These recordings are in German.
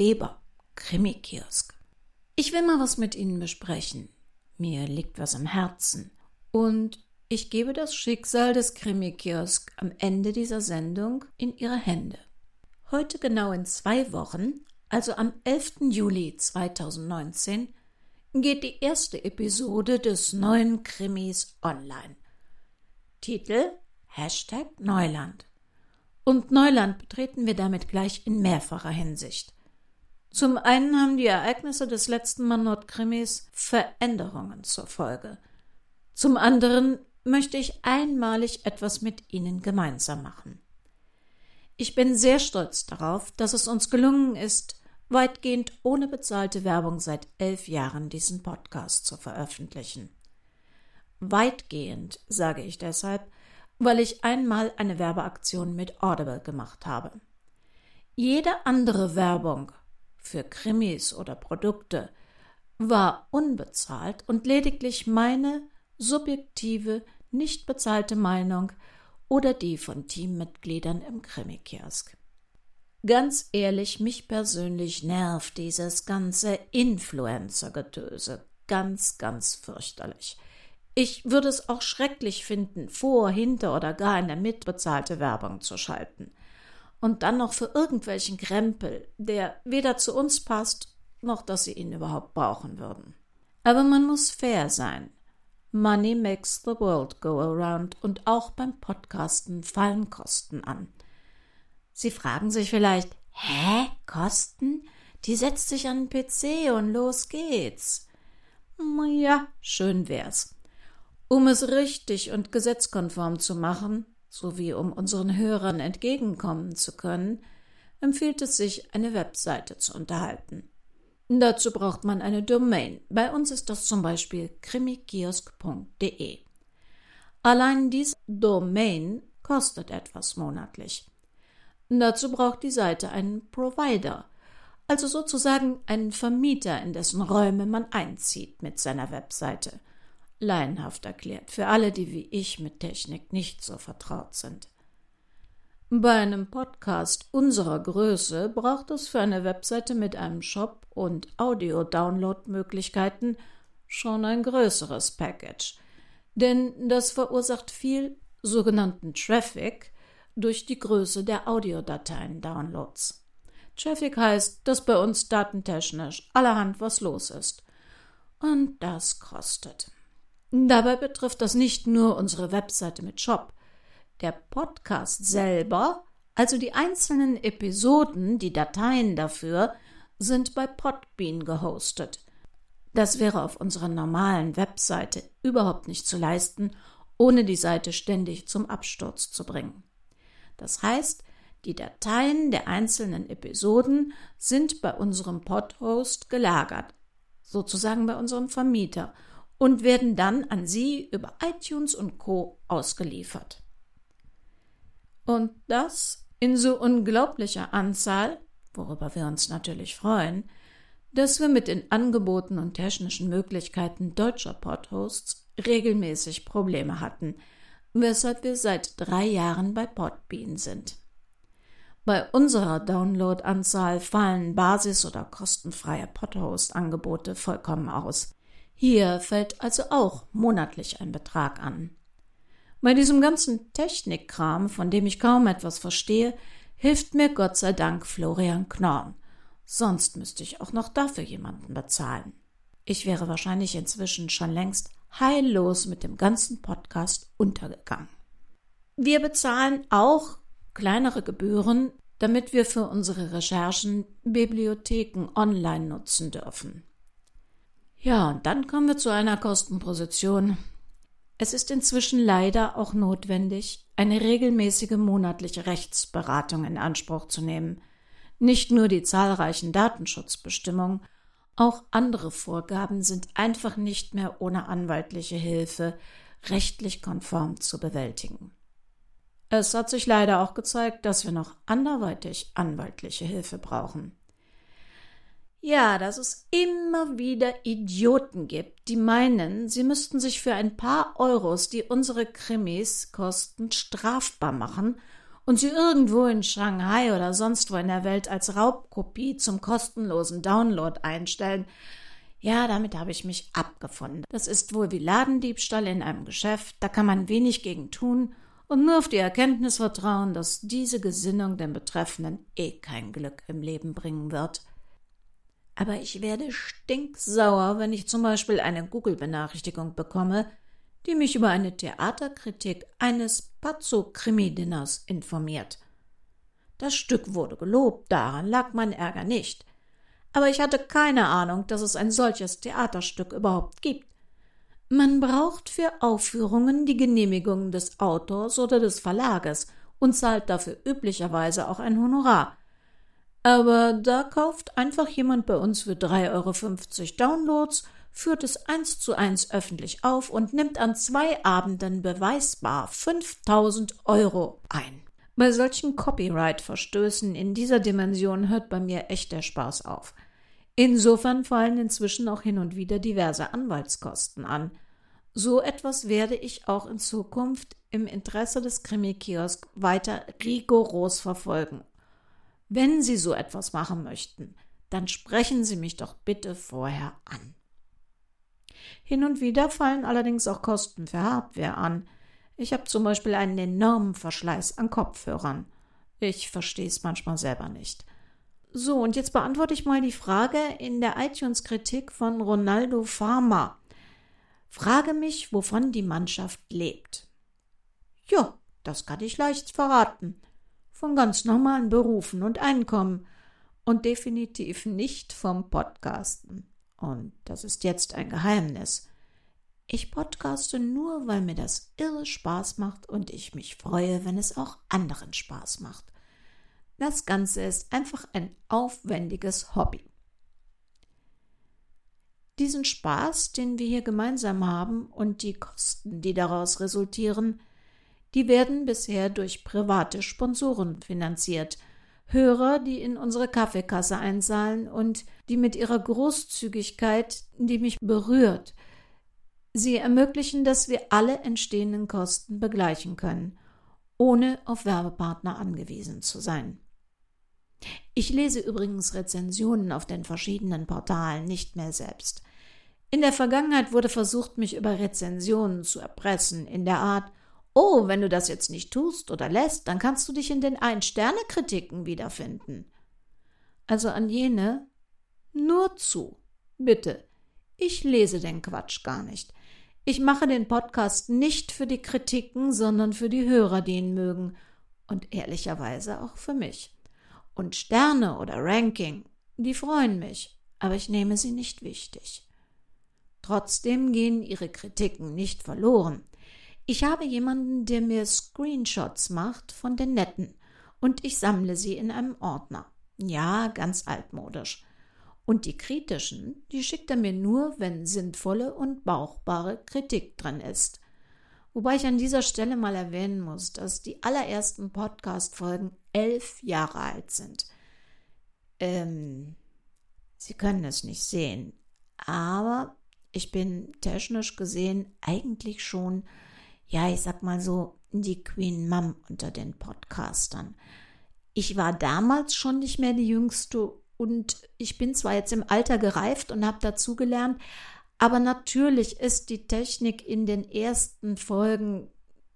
Weber, Krimikiosk. Ich will mal was mit Ihnen besprechen. Mir liegt was am Herzen. Und ich gebe das Schicksal des Krimikiosk am Ende dieser Sendung in Ihre Hände. Heute genau in zwei Wochen, also am 11. Juli 2019, geht die erste Episode des neuen Krimis online. Titel Hashtag Neuland. Und Neuland betreten wir damit gleich in mehrfacher Hinsicht. Zum einen haben die Ereignisse des letzten Manott-Krimis Veränderungen zur Folge. Zum anderen möchte ich einmalig etwas mit Ihnen gemeinsam machen. Ich bin sehr stolz darauf, dass es uns gelungen ist, weitgehend ohne bezahlte Werbung seit elf Jahren diesen Podcast zu veröffentlichen. Weitgehend sage ich deshalb, weil ich einmal eine Werbeaktion mit Audible gemacht habe. Jede andere Werbung für Krimis oder Produkte war unbezahlt und lediglich meine subjektive, nicht bezahlte Meinung oder die von Teammitgliedern im Krimikiosk. Ganz ehrlich, mich persönlich nervt dieses ganze Influencer-Getöse ganz, ganz fürchterlich. Ich würde es auch schrecklich finden, vor, hinter oder gar in der mitbezahlte Werbung zu schalten. Und dann noch für irgendwelchen Krempel, der weder zu uns passt, noch dass sie ihn überhaupt brauchen würden. Aber man muss fair sein. Money makes the world go around und auch beim Podcasten fallen Kosten an. Sie fragen sich vielleicht, hä, Kosten? Die setzt sich an den PC und los geht's. Ja, schön wär's. Um es richtig und gesetzkonform zu machen, sowie um unseren Hörern entgegenkommen zu können, empfiehlt es sich, eine Webseite zu unterhalten. Dazu braucht man eine Domain. Bei uns ist das zum Beispiel krimikiosk.de. Allein diese Domain kostet etwas monatlich. Dazu braucht die Seite einen Provider, also sozusagen einen Vermieter, in dessen Räume man einzieht mit seiner Webseite – laienhaft erklärt, für alle, die wie ich mit Technik nicht so vertraut sind. Bei einem Podcast unserer Größe braucht es für eine Webseite mit einem Shop und Audio-Download-Möglichkeiten schon ein größeres Package, denn das verursacht viel sogenannten Traffic durch die Größe der Audiodateien-Downloads. Traffic heißt, dass bei uns datentechnisch allerhand was los ist. Und das kostet. Dabei betrifft das nicht nur unsere Webseite mit Shop. Der Podcast selber, also die einzelnen Episoden, die Dateien dafür, sind bei Podbean gehostet. Das wäre auf unserer normalen Webseite überhaupt nicht zu leisten, ohne die Seite ständig zum Absturz zu bringen. Das heißt, die Dateien der einzelnen Episoden sind bei unserem Podhost gelagert, sozusagen bei unserem Vermieter, und werden dann an Sie über iTunes und Co ausgeliefert. Und das in so unglaublicher Anzahl, worüber wir uns natürlich freuen, dass wir mit den Angeboten und technischen Möglichkeiten deutscher Podhosts regelmäßig Probleme hatten, weshalb wir seit drei Jahren bei Podbean sind. Bei unserer Downloadanzahl fallen Basis- oder kostenfreie Podhost-Angebote vollkommen aus. Hier fällt also auch monatlich ein Betrag an. Bei diesem ganzen Technikkram, von dem ich kaum etwas verstehe, hilft mir Gott sei Dank Florian Knorn. Sonst müsste ich auch noch dafür jemanden bezahlen. Ich wäre wahrscheinlich inzwischen schon längst heillos mit dem ganzen Podcast untergegangen. Wir bezahlen auch kleinere Gebühren, damit wir für unsere Recherchen Bibliotheken online nutzen dürfen. Ja, und dann kommen wir zu einer Kostenposition. Es ist inzwischen leider auch notwendig, eine regelmäßige monatliche Rechtsberatung in Anspruch zu nehmen. Nicht nur die zahlreichen Datenschutzbestimmungen, auch andere Vorgaben sind einfach nicht mehr ohne anwaltliche Hilfe rechtlich konform zu bewältigen. Es hat sich leider auch gezeigt, dass wir noch anderweitig anwaltliche Hilfe brauchen. Ja, dass es immer wieder Idioten gibt, die meinen, sie müssten sich für ein paar Euros, die unsere Krimis kosten, strafbar machen und sie irgendwo in Shanghai oder sonst wo in der Welt als Raubkopie zum kostenlosen Download einstellen, ja, damit habe ich mich abgefunden. Das ist wohl wie Ladendiebstahl in einem Geschäft, da kann man wenig gegen tun und nur auf die Erkenntnis vertrauen, dass diese Gesinnung den Betreffenden eh kein Glück im Leben bringen wird. Aber ich werde stinksauer, wenn ich zum Beispiel eine Google-Benachrichtigung bekomme, die mich über eine Theaterkritik eines Pazzo-Krimi-Dinners informiert. Das Stück wurde gelobt, daran lag mein Ärger nicht. Aber ich hatte keine Ahnung, dass es ein solches Theaterstück überhaupt gibt. Man braucht für Aufführungen die Genehmigung des Autors oder des Verlages und zahlt dafür üblicherweise auch ein Honorar. Aber da kauft einfach jemand bei uns für 3,50 Euro Downloads führt es eins zu eins öffentlich auf und nimmt an zwei Abenden beweisbar 5000 Euro ein. Bei solchen Copyright-Verstößen in dieser Dimension hört bei mir echt der Spaß auf. Insofern fallen inzwischen auch hin und wieder diverse Anwaltskosten an. So etwas werde ich auch in Zukunft im Interesse des Krimi-Kiosk weiter rigoros verfolgen. Wenn Sie so etwas machen möchten, dann sprechen Sie mich doch bitte vorher an. Hin und wieder fallen allerdings auch Kosten für Hardware an. Ich habe zum Beispiel einen enormen Verschleiß an Kopfhörern. Ich verstehe es manchmal selber nicht. So, und jetzt beantworte ich mal die Frage in der iTunes-Kritik von Ronaldo Farmer. Frage mich, wovon die Mannschaft lebt. Ja, das kann ich leicht verraten. Von ganz normalen Berufen und Einkommen und definitiv nicht vom Podcasten. Und das ist jetzt ein Geheimnis. Ich podcaste nur, weil mir das irre Spaß macht und ich mich freue, wenn es auch anderen Spaß macht. Das Ganze ist einfach ein aufwendiges Hobby. Diesen Spaß, den wir hier gemeinsam haben und die Kosten, die daraus resultieren, die werden bisher durch private Sponsoren finanziert – Hörer, die in unsere Kaffeekasse einzahlen und die mit ihrer Großzügigkeit, die mich berührt, sie ermöglichen, dass wir alle entstehenden Kosten begleichen können, ohne auf Werbepartner angewiesen zu sein. Ich lese übrigens Rezensionen auf den verschiedenen Portalen nicht mehr selbst. In der Vergangenheit wurde versucht, mich über Rezensionen zu erpressen, in der Art, Oh, wenn du das jetzt nicht tust oder lässt, dann kannst du dich in den Ein-Sterne-Kritiken wiederfinden. Also an jene, nur zu. Bitte. Ich lese den Quatsch gar nicht. Ich mache den Podcast nicht für die Kritiken, sondern für die Hörer, die ihn mögen. Und ehrlicherweise auch für mich. Und Sterne oder Ranking, die freuen mich, aber ich nehme sie nicht wichtig. Trotzdem gehen ihre Kritiken nicht verloren. Ich habe jemanden, der mir Screenshots macht von den netten und ich sammle sie in einem Ordner. Ja, ganz altmodisch. Und die kritischen, die schickt er mir nur, wenn sinnvolle und bauchbare Kritik drin ist. Wobei ich an dieser Stelle mal erwähnen muss, dass die allerersten Podcast-Folgen elf Jahre alt sind. Ähm, Sie können es nicht sehen, aber ich bin technisch gesehen eigentlich schon ja, ich sag mal so, die Queen Mom unter den Podcastern. Ich war damals schon nicht mehr die Jüngste und ich bin zwar jetzt im Alter gereift und habe dazugelernt, aber natürlich ist die Technik in den ersten Folgen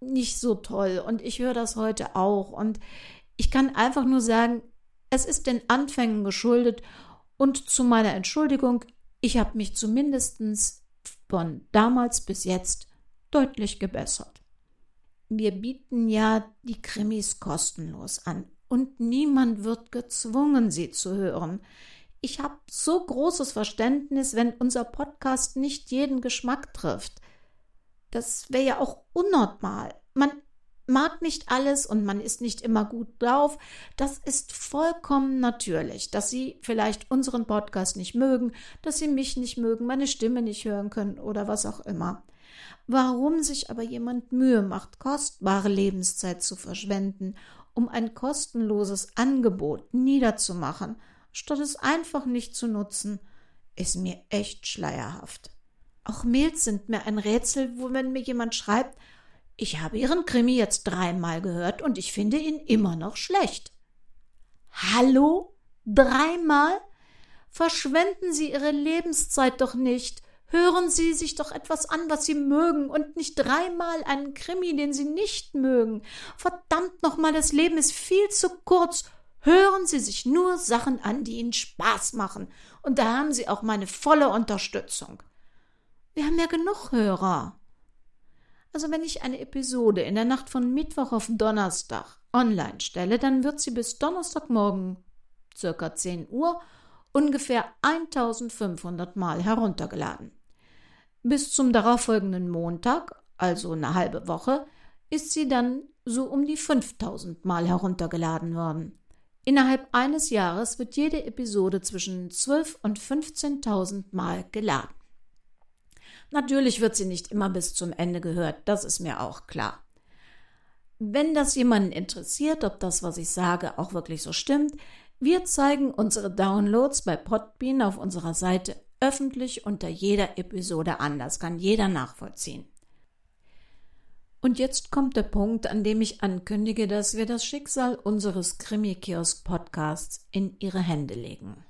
nicht so toll und ich höre das heute auch und ich kann einfach nur sagen, es ist den Anfängen geschuldet und zu meiner Entschuldigung, ich habe mich zumindest von damals bis jetzt deutlich gebessert. Wir bieten ja die Krimis kostenlos an und niemand wird gezwungen, sie zu hören. Ich habe so großes Verständnis, wenn unser Podcast nicht jeden Geschmack trifft. Das wäre ja auch unnormal. Man mag nicht alles und man ist nicht immer gut drauf. Das ist vollkommen natürlich, dass Sie vielleicht unseren Podcast nicht mögen, dass Sie mich nicht mögen, meine Stimme nicht hören können oder was auch immer. Warum sich aber jemand Mühe macht, kostbare Lebenszeit zu verschwenden, um ein kostenloses Angebot niederzumachen, statt es einfach nicht zu nutzen, ist mir echt schleierhaft. Auch Mails sind mir ein Rätsel, wo wenn mir jemand schreibt, Ich habe Ihren Krimi jetzt dreimal gehört und ich finde ihn immer noch schlecht. Hallo? Dreimal? Verschwenden Sie Ihre Lebenszeit doch nicht. Hören Sie sich doch etwas an, was Sie mögen, und nicht dreimal einen Krimi, den Sie nicht mögen. Verdammt nochmal, das Leben ist viel zu kurz. Hören Sie sich nur Sachen an, die Ihnen Spaß machen, und da haben Sie auch meine volle Unterstützung. Wir haben ja genug Hörer. Also wenn ich eine Episode in der Nacht von Mittwoch auf Donnerstag online stelle, dann wird sie bis Donnerstagmorgen circa 10 Uhr ungefähr 1500 Mal heruntergeladen. Bis zum darauffolgenden Montag, also eine halbe Woche, ist sie dann so um die 5000 Mal heruntergeladen worden. Innerhalb eines Jahres wird jede Episode zwischen 12 und 15.000 Mal geladen. Natürlich wird sie nicht immer bis zum Ende gehört, das ist mir auch klar. Wenn das jemanden interessiert, ob das, was ich sage, auch wirklich so stimmt, wir zeigen unsere Downloads bei Podbean auf unserer Seite öffentlich unter jeder Episode an. Das kann jeder nachvollziehen. Und jetzt kommt der Punkt, an dem ich ankündige, dass wir das Schicksal unseres Krimi-Kiosk-Podcasts in ihre Hände legen.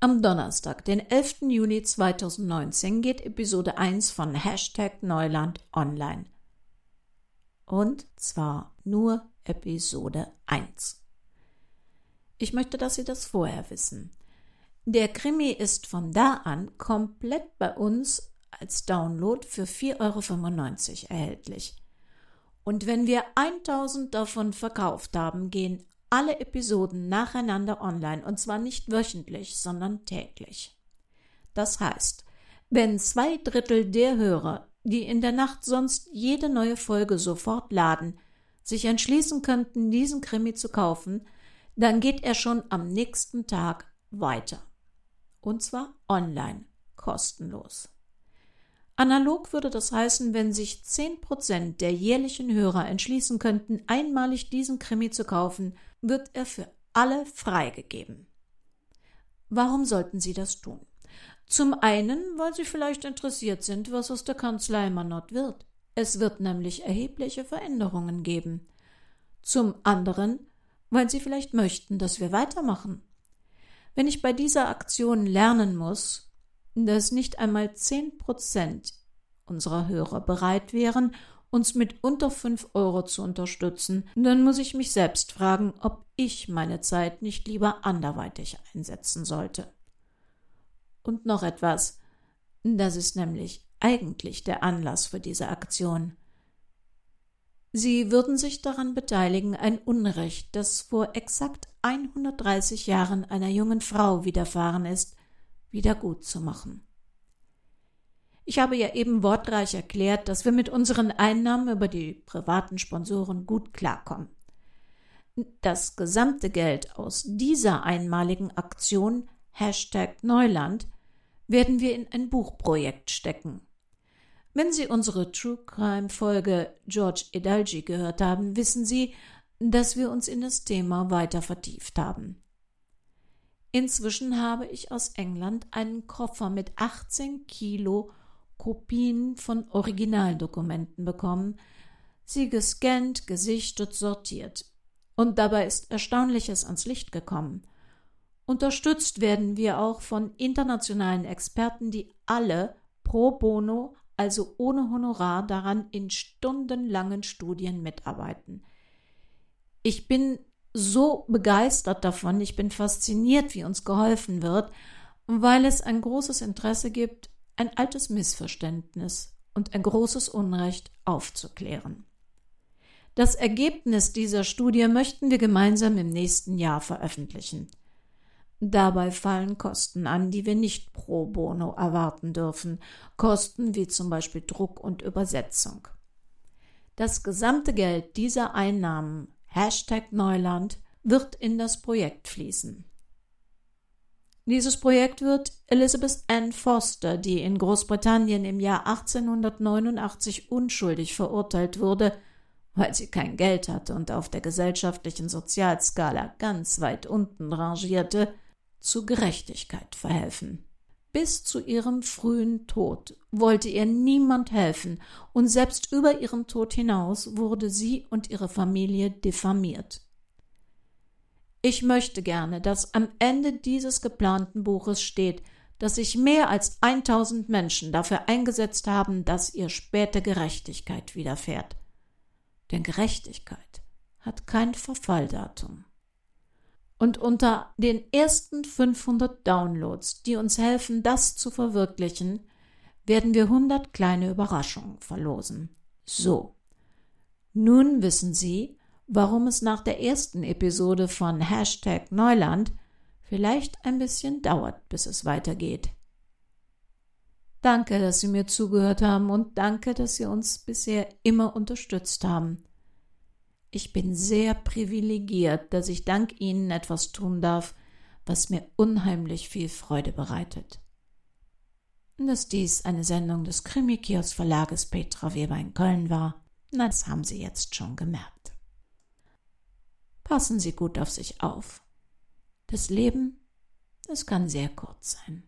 Am Donnerstag, den 11. Juli 2019, geht Episode 1 von Hashtag Neuland online. Und zwar nur Episode 1. Ich möchte, dass Sie das vorher wissen. Der Krimi ist von da an komplett bei uns als Download für 4,95 Euro erhältlich. Und wenn wir 1000 davon verkauft haben, gehen alle Episoden nacheinander online und zwar nicht wöchentlich, sondern täglich. Das heißt, wenn zwei Drittel der Hörer, die in der Nacht sonst jede neue Folge sofort laden, sich entschließen könnten, diesen Krimi zu kaufen, dann geht er schon am nächsten Tag weiter. Und zwar online, kostenlos. Analog würde das heißen, wenn sich 10% der jährlichen Hörer entschließen könnten, einmalig diesen Krimi zu kaufen, wird er für alle freigegeben. Warum sollten sie das tun? Zum einen, weil sie vielleicht interessiert sind, was aus der Kanzlei Manott wird. Es wird nämlich erhebliche Veränderungen geben. Zum anderen, weil sie vielleicht möchten, dass wir weitermachen. Wenn ich bei dieser Aktion lernen muss, dass nicht einmal zehn Prozent unserer Hörer bereit wären, uns mit unter fünf Euro zu unterstützen, dann muss ich mich selbst fragen, ob ich meine Zeit nicht lieber anderweitig einsetzen sollte. Und noch etwas. Das ist nämlich eigentlich der Anlass für diese Aktion. Sie würden sich daran beteiligen, ein Unrecht, das vor exakt 130 Jahren einer jungen Frau widerfahren ist, wieder gut zu machen. Ich habe ja eben wortreich erklärt, dass wir mit unseren Einnahmen über die privaten Sponsoren gut klarkommen. Das gesamte Geld aus dieser einmaligen Aktion Hashtag Neuland werden wir in ein Buchprojekt stecken. Wenn Sie unsere True Crime Folge George Edalji gehört haben, wissen Sie, dass wir uns in das Thema weiter vertieft haben. Inzwischen habe ich aus England einen Koffer mit 18 Kilo Kopien von Originaldokumenten bekommen, sie gescannt, gesichtet, sortiert. Und dabei ist Erstaunliches ans Licht gekommen. Unterstützt werden wir auch von internationalen Experten, die alle pro bono also ohne Honorar daran in stundenlangen Studien mitarbeiten. Ich bin so begeistert davon, ich bin fasziniert, wie uns geholfen wird, weil es ein großes Interesse gibt, ein altes Missverständnis und ein großes Unrecht aufzuklären. Das Ergebnis dieser Studie möchten wir gemeinsam im nächsten Jahr veröffentlichen. Dabei fallen Kosten an, die wir nicht pro bono erwarten dürfen, Kosten wie zum Beispiel Druck und Übersetzung. Das gesamte Geld dieser Einnahmen Hashtag Neuland wird in das Projekt fließen. Dieses Projekt wird Elizabeth Ann Foster, die in Großbritannien im Jahr 1889 unschuldig verurteilt wurde, weil sie kein Geld hatte und auf der gesellschaftlichen Sozialskala ganz weit unten rangierte, zu Gerechtigkeit verhelfen. Bis zu ihrem frühen Tod wollte ihr niemand helfen, und selbst über ihren Tod hinaus wurde sie und ihre Familie diffamiert. Ich möchte gerne, dass am Ende dieses geplanten Buches steht, dass sich mehr als 1000 Menschen dafür eingesetzt haben, dass ihr später Gerechtigkeit widerfährt. Denn Gerechtigkeit hat kein Verfalldatum. Und unter den ersten 500 Downloads, die uns helfen, das zu verwirklichen, werden wir 100 kleine Überraschungen verlosen. So. Nun wissen Sie, warum es nach der ersten Episode von Hashtag Neuland vielleicht ein bisschen dauert, bis es weitergeht. Danke, dass Sie mir zugehört haben und danke, dass Sie uns bisher immer unterstützt haben. Ich bin sehr privilegiert, dass ich dank Ihnen etwas tun darf, was mir unheimlich viel Freude bereitet. Dass dies eine Sendung des Krimikios Verlages Petra Weber in Köln war, das haben Sie jetzt schon gemerkt. Passen Sie gut auf sich auf. Das Leben, es kann sehr kurz sein.